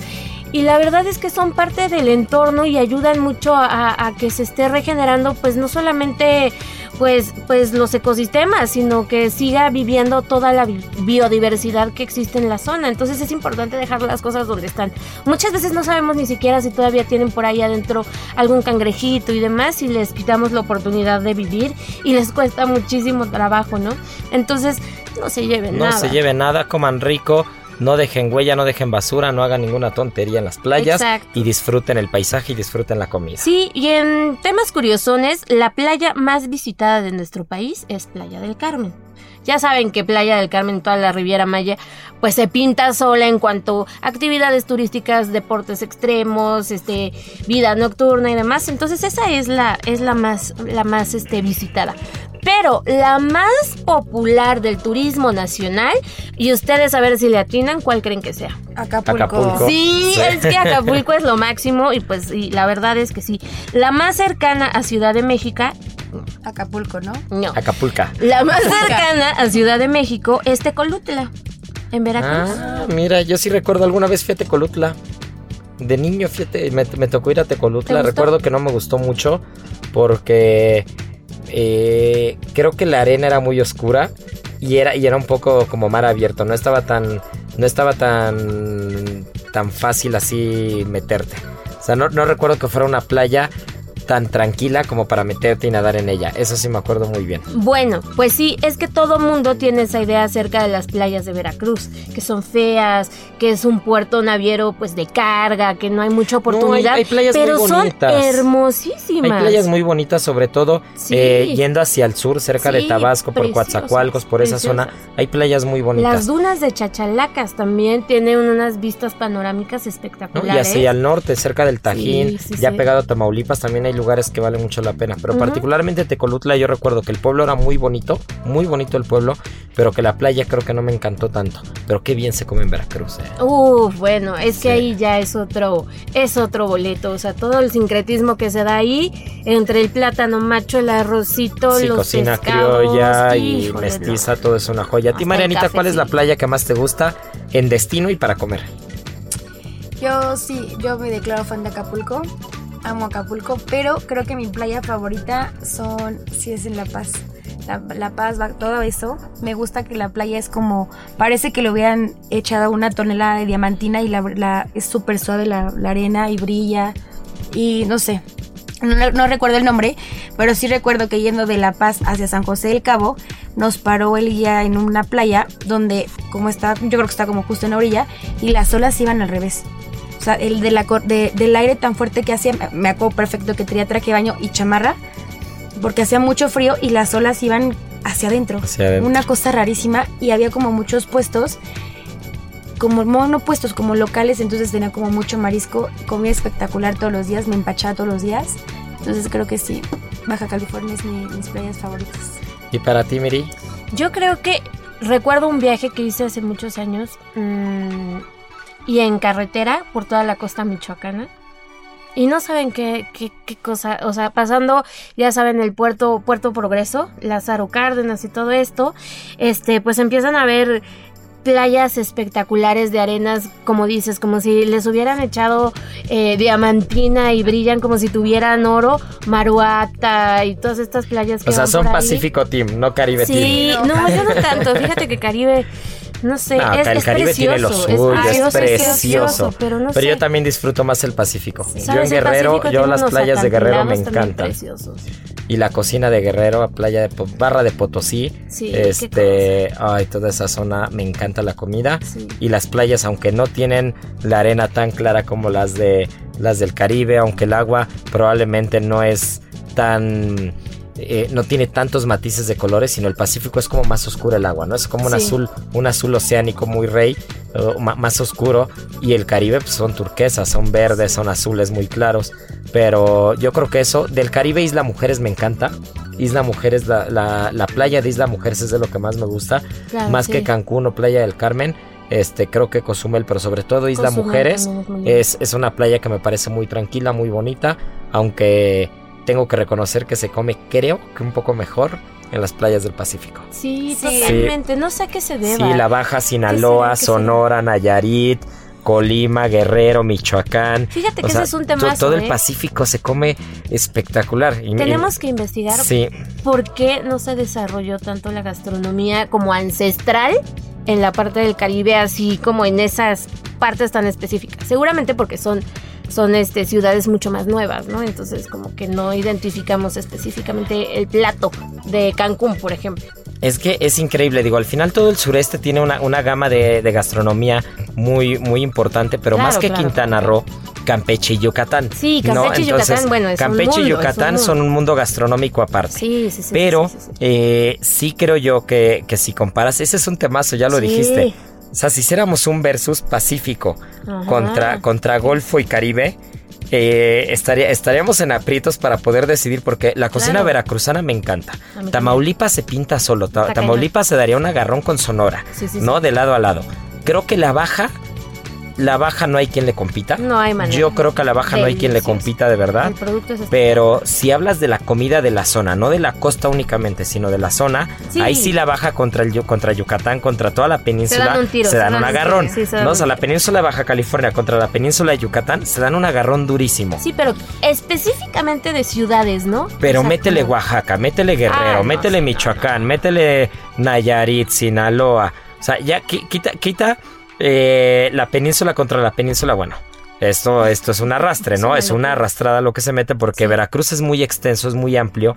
Y la verdad es que son parte del entorno y ayudan mucho a, a que se esté regenerando, pues no solamente pues, pues los ecosistemas, sino que siga viviendo toda la bi- biodiversidad que existe en la zona. Entonces es importante dejar las cosas donde están. Muchas veces no sabemos ni siquiera si todavía tienen por ahí adentro algún cangrejito y demás y les quitamos la oportunidad de vivir y les cuesta muchísimo trabajo, ¿no? Entonces no se lleven No nada. se lleve nada, coman rico, no dejen huella, no dejen basura, no hagan ninguna tontería en las playas Exacto. y disfruten el paisaje y disfruten la comida. Sí, y en temas curiosones, la playa más visitada de nuestro país es Playa del Carmen. Ya saben que Playa del Carmen, toda la Riviera Maya, pues se pinta sola en cuanto a actividades turísticas, deportes extremos, este, vida nocturna y demás. Entonces esa es la, es la más, la más este, visitada. Pero la más popular del turismo nacional, y ustedes a ver si le atinan, ¿cuál creen que sea? Acapulco. Acapulco. Sí, Sí. es que Acapulco es lo máximo y pues y la verdad es que sí. La más cercana a Ciudad de México, Acapulco, ¿no? no. Acapulca. La más cercana a Ciudad de México es Tecolutla, en Veracruz. Ah, mira, yo sí recuerdo alguna vez fui a Tecolutla. De niño, fíjate, me, me tocó ir a ¿Te Tecolutla. Recuerdo que no me gustó mucho porque eh, creo que la arena era muy oscura y era, y era un poco como mar abierto. No estaba tan, no estaba tan, tan fácil así meterte. O sea, no, no recuerdo que fuera una playa tan tranquila como para meterte y nadar en ella. Eso sí me acuerdo muy bien. Bueno, pues sí, es que todo mundo tiene esa idea acerca de las playas de Veracruz, que son feas, que es un puerto naviero pues de carga, que no hay mucha oportunidad, hay playas muy pero son bonitas. hermosísimas. Hay playas muy bonitas, sobre todo Sí. eh, yendo hacia el sur, cerca de Tabasco, por Coatzacoalcos, por esa zona. Hay playas muy Las bonitas. dunas de Chachalacas también tienen unas vistas panorámicas ¿no? espectaculares. Y hacia el norte, cerca del Tajín, Sí, ya pegado a Tamaulipas, también hay lugares que valen mucho la pena. Pero particularmente Tecolutla, yo recuerdo que el pueblo era muy bonito, muy bonito el pueblo, pero que la playa creo que no me encantó tanto. Pero qué bien se come en Veracruz. eh. Uf, bueno, es que ahí ya es otro, es otro boleto, o sea, todo el sincretismo que se da ahí entre el plátano macho, el arrocito, Sí, los cocina pescados, criolla y no. mestiza, todo es una joya. A ti, Marianita, ¿cuál es la playa que más te gusta en destino y para comer? Yo sí, yo me declaro fan de Acapulco. Amo Acapulco, pero creo que mi playa favorita son, si es en La Paz. La, La Paz, todo eso. Me gusta que la playa es como, parece que le hubieran echado una tonelada de diamantina y la, la- es súper suave la, arena y brilla. Y no sé, no, no recuerdo el nombre, pero sí recuerdo que yendo de La Paz hacia San José del Cabo, nos paró el guía en una playa donde, como está, yo creo que está como justo en la orilla, y las olas iban al revés. O sea, el de la, cor- de- del aire tan fuerte que hacía, me- acuerdo perfecto que tenía traje de baño y chamarra, porque hacía mucho frío y las olas iban hacia adentro. Hacia adentro. Una cosa rarísima y había como muchos puestos, como no, no puestos, como locales, entonces tenía como mucho marisco, comía espectacular todos los días, me empachaba todos los días. Entonces creo que sí, Baja California es mi- mis playas favoritas. ¿Y para ti, Miri? Yo creo que recuerdo un viaje que hice hace muchos años mm, y en carretera por toda la costa michoacana. Y no saben qué, qué, qué cosa, o sea, pasando, ya saben, el puerto, Puerto Progreso, Lázaro Cárdenas y todo esto, este, pues empiezan a ver playas espectaculares de arenas, como dices, como si les hubieran echado eh, diamantina y brillan como si tuvieran oro, maruata y todas estas playas que O sea, son. Pacífico Team, no Caribe Team. Sí, no, yo no tanto. Fíjate que Caribe, no sé, No, es, el es Caribe tiene lo suyo, es, precioso, precioso. pero no Pero sé. yo también disfruto más el Pacífico. Yo en Guerrero, yo las playas de Guerrero me encantan. preciosos. Y la cocina de Guerrero, playa de Barra de Potosí. Sí, este, ay, toda esa zona me encanta la comida. Sí. Y las playas, aunque no tienen la arena tan clara como las de las del Caribe, aunque el agua probablemente no es tan eh, no tiene tantos matices de colores, sino el Pacífico es como más oscuro el agua, ¿no? Es como un Sí. azul, un azul oceánico muy rey, más oscuro, y el Caribe pues, son turquesas, son verdes, son azules muy claros. Pero yo creo que eso, del Caribe Isla Mujeres me encanta. Isla Mujeres, la, la, la playa de Isla Mujeres es de lo que más me gusta. Claro, más sí. que Cancún o Playa del Carmen. Este, creo que Cozumel, pero sobre todo Isla Cozumel Mujeres es, es una playa que me parece muy tranquila, muy bonita, aunque tengo que reconocer que se come, creo que un poco mejor en las playas del Pacífico. Sí, Sí. totalmente. No sé a qué se deba. Sí, la Baja Sinaloa, ¿Qué será? ¿Qué Sonora, Nayarit, Colima, Guerrero, Michoacán. Fíjate que O ese es un temazo, Todo el ¿eh? Pacífico se come espectacular. Y- Tenemos que investigar Sí. por qué no se desarrolló tanto la gastronomía como ancestral en la parte del Caribe, así como en esas partes tan específicas. Seguramente porque son, son este, ciudades mucho más nuevas, ¿no? Entonces como que no identificamos específicamente el plato de Cancún, por ejemplo. Es que es increíble, digo, al final todo el sureste tiene una, una gama de, de gastronomía muy, muy importante, pero Claro, más que claro. Quintana Roo, Campeche y Yucatán. Sí, Campeche y Yucatán, bueno, es un Campeche y mundo, es un Yucatán mundo. son un mundo gastronómico aparte. Sí, sí, sí. Pero sí, sí, sí. eh, sí creo yo que, que si comparas, ese es un temazo, ya lo Sí. dijiste. O sea, si hiciéramos un versus Pacífico Ajá. contra, contra Golfo y Caribe, eh, estaría, estaríamos en aprietos para poder decidir, porque la cocina Claro. veracruzana me encanta. Tamaulipas se pinta solo. Ta- Tamaulipas se daría un agarrón con Sonora, Sí, sí, ¿no? sí. De lado a lado. Creo que la baja, la baja no hay quien le compita. No hay manera. Yo creo que a la baja no hay quien le compita de verdad. El producto es Pero si hablas de la comida de la zona, no de la costa únicamente, sino de la zona, Sí. ahí sí la baja contra el contra Yucatán, contra toda la península, Se dan un tiro, se se dan un agarrón. sí, se dan no, o sea, la península de Baja California contra la península de Yucatán, se dan un agarrón durísimo. Sí, pero específicamente de ciudades, ¿no? Pero O sea, métele Oaxaca, métele Guerrero, Ah, métele no, Michoacán, métele Nayarit, Sinaloa. O sea, ya qui- quita, quita eh, la península contra la península, bueno. Esto, esto es un arrastre, ¿no? Es una arrastrada lo que se mete porque Sí. Veracruz es muy extenso, es muy amplio,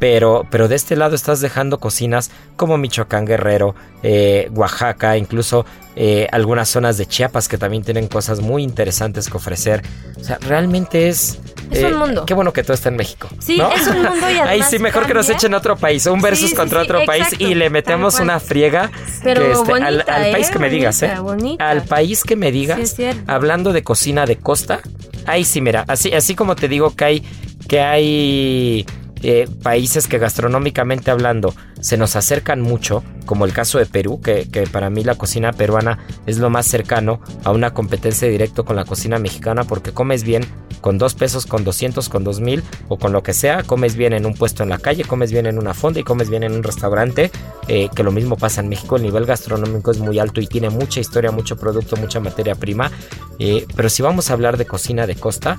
pero, pero de este lado estás dejando cocinas como Michoacán, Guerrero, eh, Oaxaca, incluso eh, algunas zonas de Chiapas que también tienen cosas muy interesantes que ofrecer. O sea, realmente es... Es un mundo. Qué bueno que todo está en México. Sí, ¿no? es un mundo y Ahí además sí, mejor que nos echen otro país, un versus Sí, contra sí, otro país y le metemos una friega Pero que este, al, bonita, al país ¿eh? que me digas, ¿eh? Bonita. Al país que me digas, hablando de cocina de costa, ahí sí, mira, así, así como te digo que hay, que hay eh, países que gastronómicamente hablando se nos acercan mucho, como el caso de Perú, que, para mí la cocina peruana es lo más cercano a una competencia directo con la cocina mexicana porque comes bien con dos pesos, con 200, con 2000 o con lo que sea, comes bien en un puesto en la calle, comes bien en una fonda y comes bien en un restaurante, eh, que lo mismo pasa en México, el nivel gastronómico es muy alto y tiene mucha historia, mucho producto, mucha materia prima, eh, pero si vamos a hablar de cocina de costa,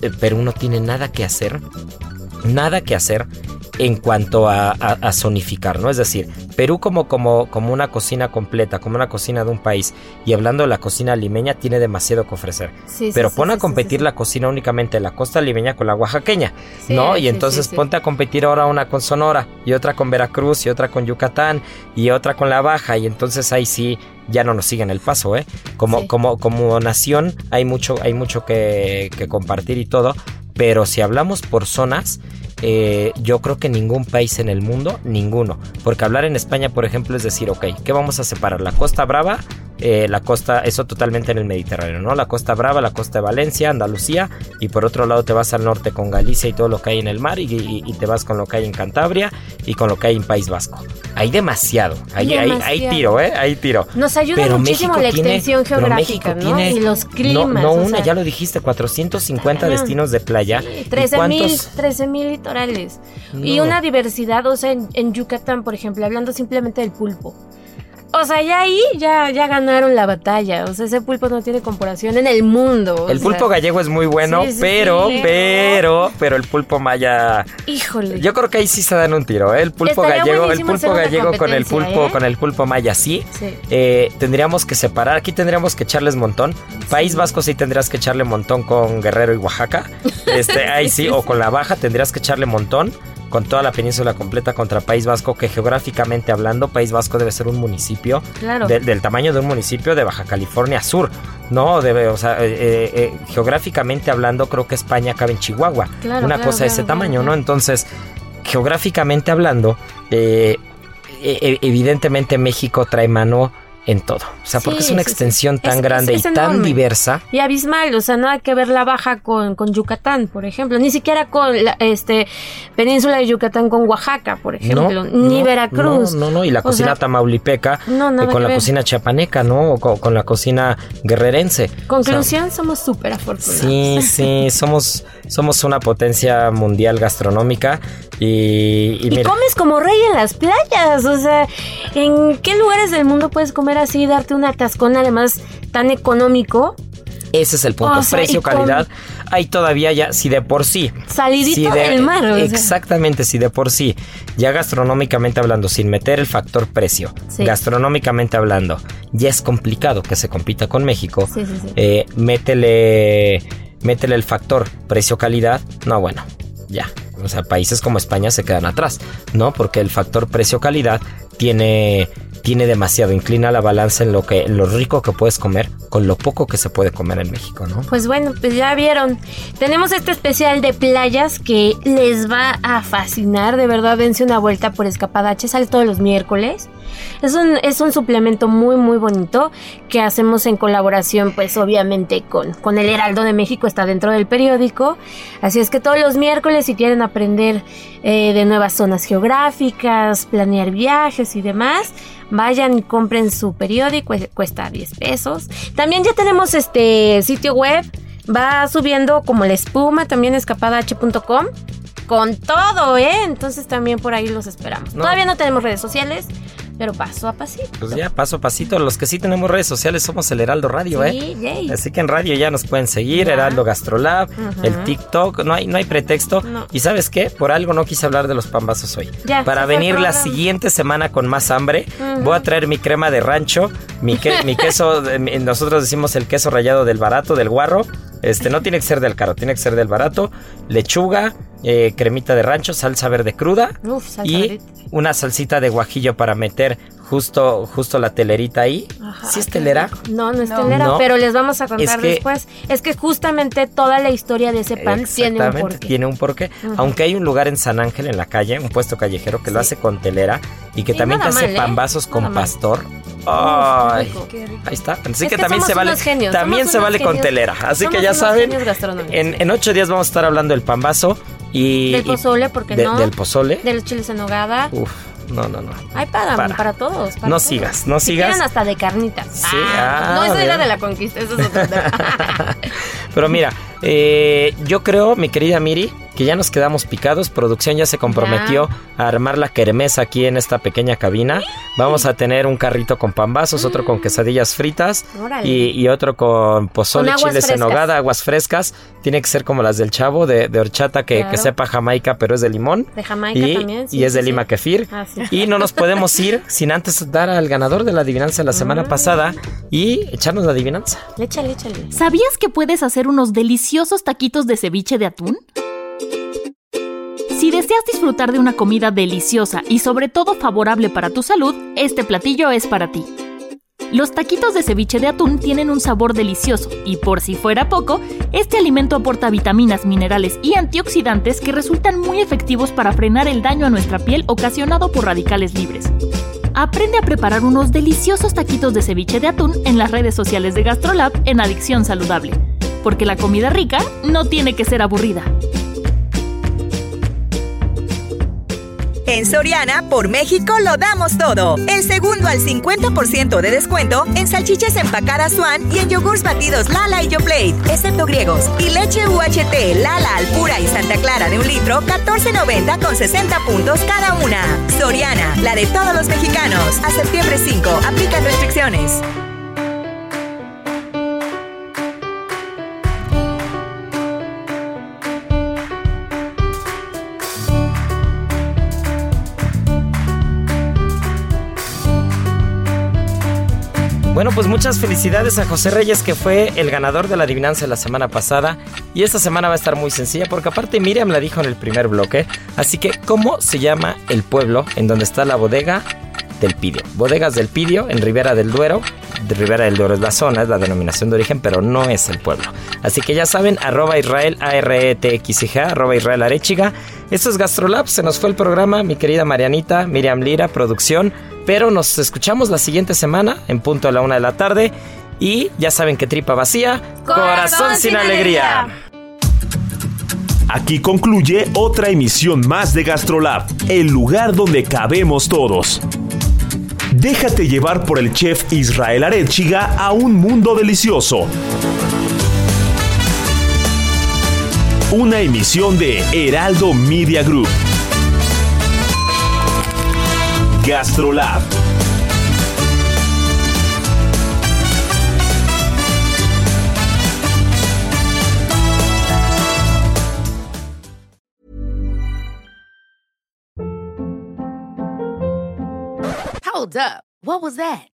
eh, Perú no tiene nada que hacer nada que hacer en cuanto a, a- a zonificar, ¿no? Es decir, Perú como, como, como una cocina completa, como una cocina de un país, y hablando de la cocina limeña, tiene demasiado que ofrecer. Sí, Pero sí, pon a sí, competir la cocina únicamente de la costa limeña con la oaxaqueña, ¿no? Y entonces ponte a competir ahora una con Sonora, y otra con Veracruz, y otra con Yucatán, y otra con la Baja, y entonces ahí sí ya no nos siguen el paso, ¿eh? Como, Sí. como, como nación hay mucho, hay mucho que, que compartir y todo, pero si hablamos por zonas, eh, yo creo que ningún país en el mundo, ninguno. Porque hablar en España, por ejemplo, es decir, ok, ¿qué vamos a separar? La Costa Brava, eh, la costa, eso totalmente en el Mediterráneo, ¿no? La Costa Brava, la Costa de Valencia, Andalucía, y por otro lado te vas al norte con Galicia y todo lo que hay en el mar, y, y- y te vas con lo que hay en Cantabria y con lo que hay en País Vasco. Hay demasiado, hay, hay, hay tiro, ¿eh? Hay tiro. Nos ayuda Pero muchísimo México la tiene- extensión pero geográfica, México ¿no? tiene- y los No, climas. no o una, sea, ya lo dijiste, 450 cañón. destinos de playa. Sí, ¿Y 13 mil, cuántos? 13 mil litorales. Y No. una diversidad, o sea, en, en Yucatán, por ejemplo, hablando simplemente del pulpo. O sea, ya ahí ya, ya ganaron la batalla. O sea, ese pulpo no tiene comparación en el mundo. El sea, pulpo gallego es muy bueno, Sí, sí, pero, sí. pero, pero el pulpo maya. Híjole. Yo creo que ahí sí se dan un tiro, ¿eh? El pulpo Estaría gallego, el pulpo gallego con el pulpo, ¿eh? con el pulpo maya, sí. Sí. Eh, tendríamos que separar, aquí tendríamos que echarles montón. País Vasco sí tendrías que echarle montón con Guerrero y Oaxaca. Este, ahí sí, o con la Baja tendrías que echarle montón con toda la península completa contra País Vasco, que geográficamente hablando, País Vasco debe ser un municipio Claro. de- del tamaño de un municipio de Baja California Sur. No, debe, o sea, eh, eh, eh, geográficamente hablando, creo que España cabe en Chihuahua. Claro, una claro, cosa de ese tamaño, ¿no? Entonces, geográficamente hablando, eh, evidentemente México trae mano en todo. O sea, porque Sí, es una sí, sí. extensión tan Es- grande es- es y tan diversa. Y abismal, o sea, nada que ver la baja con, con Yucatán, por ejemplo. Ni siquiera con la este, península de Yucatán con Oaxaca, por ejemplo. No, ni no, Veracruz. No, no, no, y la O cocina sea, tamaulipeca eh, con la ver. cocina chiapaneca, ¿no? O con, con la cocina guerrerense. O sea, Conclusión, somos súper afortunados. Sí, sí, somos, somos una potencia mundial gastronómica Y, y comes como rey en las playas. O sea, ¿en qué lugares del mundo puedes comer así y darte un atascón además tan económico? ese es el punto. o sea, Precio, calidad. Hay todavía ya, si de por sí. Salidito si de- del mar. o sea. Exactamente, si de por sí. Ya gastronómicamente hablando, sin meter el factor precio. Sí. Gastronómicamente hablando, ya es complicado que se compita con México. Sí, sí, sí. Eh, métele, métele el factor precio-calidad. No, bueno, ya. O sea, países como España se quedan atrás, ¿no? Porque el factor precio-calidad tiene, tiene demasiado, inclina la balanza en lo que, en lo rico que puedes comer con lo poco que se puede comer en México, ¿no? Pues bueno, pues ya vieron. Tenemos este especial de playas que les va a fascinar. De verdad, dense una vuelta por Escapadache. Sale todos los miércoles. Es un, es un suplemento muy, muy bonito que hacemos en colaboración, pues obviamente con, con el Heraldo de México. Está dentro del periódico. Así es que todos los miércoles, si quieren aprender eh, de nuevas zonas geográficas, planear viajes y demás, vayan y compren su periódico, eh, cuesta 10 pesos. También ya tenemos este sitio web, va subiendo como la espuma, también escapadah.com. Con todo, ¿eh? Entonces también por ahí los esperamos. No. Todavía no tenemos redes sociales, pero paso a pasito. Pues ya, paso a pasito. Los que sí tenemos redes sociales somos el Heraldo Radio, ¿eh? Sí, yay. Así que en radio ya nos pueden seguir, Ya. Heraldo Gastrolab, el TikTok, no hay, no hay pretexto. No. Y sabes qué, por algo no quise hablar de los pambazos hoy. Ya, Para venir la siguiente semana con más hambre, voy a traer mi crema de rancho, mi, que- mi queso, eh, nosotros decimos el queso rallado del barato, del guarro. Este no tiene que ser del caro, tiene que ser del barato. Lechuga, eh, cremita de rancho, salsa verde cruda Uf, salsa y verde. una salsita de guajillo para meter justo, justo la telerita ahí. Ajá, ¿Sí es telera? No, no es No. telera, No. pero les vamos a contar Es que- después. Es que justamente toda la historia de ese pan tiene un Exactamente, porqué. tiene un porqué. Aunque hay un lugar en San Ángel, en la calle, un puesto callejero que lo hace con telera y que también te hace mal, ¿eh? pambazos con Nada pastor. Ay, rico. Qué rico. ahí está. Así Es que, que también se vale, también se vale con telera. Así que ya saben, en, en ocho días vamos a estar hablando del pambazo y Del pozole, ¿por qué de- no? Del pozole. De los chiles en nogada. Uf, no, no, no. Hay para, Para. para, todos. para No todos. sigas, no Si sigas. hasta de carnitas. Sí, ah, no, esa era de la conquista, eso es otro tema. Pero mira, eh, yo creo, mi querida Miri, que ya nos quedamos picados. Producción ya se comprometió a armar la kermés aquí en esta pequeña cabina. Vamos a tener un carrito con pambazos, otro con quesadillas fritas y, y otro con pozole, Con chiles en nogada, aguas frescas. Tiene que ser como las del chavo, de, de horchata, que, Claro. que sepa jamaica, pero es de limón. De Jamaica y, también. sí, y es de sí. lima kefir. Ah, sí. Y no nos podemos ir sin antes dar al ganador de la adivinanza la semana Mm. pasada y echarnos la adivinanza. Échale, échale. ¿Sabías que puedes hacer unos deliciosos taquitos de ceviche de atún? Si deseas disfrutar de una comida deliciosa y sobre todo favorable para tu salud, este platillo es para ti. Los taquitos de ceviche de atún tienen un sabor delicioso y por si fuera poco, este alimento aporta vitaminas, minerales y antioxidantes que resultan muy efectivos para frenar el daño a nuestra piel ocasionado por radicales libres. Aprende a preparar unos deliciosos taquitos de ceviche de atún en las redes sociales de GastroLab en Adicción Saludable, porque la comida rica no tiene que ser aburrida. En Soriana, por México, lo damos todo. El segundo al 50% de descuento en salchichas empacadas Swan y en yogurts batidos Lala y Yoplait, excepto griegos. Y leche UHT, Lala, Alpura y Santa Clara de un litro, 14.90 con 60 puntos cada una. Soriana, la de todos los mexicanos. A septiembre 5, aplican restricciones. Bueno, pues muchas felicidades a José Reyes, que fue el ganador de la adivinanza la semana pasada. Y esta semana va a estar muy sencilla, porque aparte Miriam la dijo en el primer bloque. Así que, ¿cómo se llama el pueblo en donde está la bodega del Pidio? Bodegas del Pidio en Ribera del Duero. De Ribera del Duero es la zona, es la denominación de origen, pero no es el pueblo. Así que ya saben, arroba Israel, A-R-E-T-X-I-G, arroba Israel Arechiga. Esto es Gastrolab, se nos fue el programa, mi querida Marianita, Miriam Lira, producción. Pero nos escuchamos la siguiente semana en punto a la una de la tarde. Y ya saben que tripa vacía, corazón, sin alegría. Aquí concluye otra emisión más de Gastrolab, el lugar donde cabemos todos. Déjate llevar por el chef Israel Arechiga a un mundo delicioso. Una emisión de Heraldo Media Group. GastroLab. Hold up. What was that?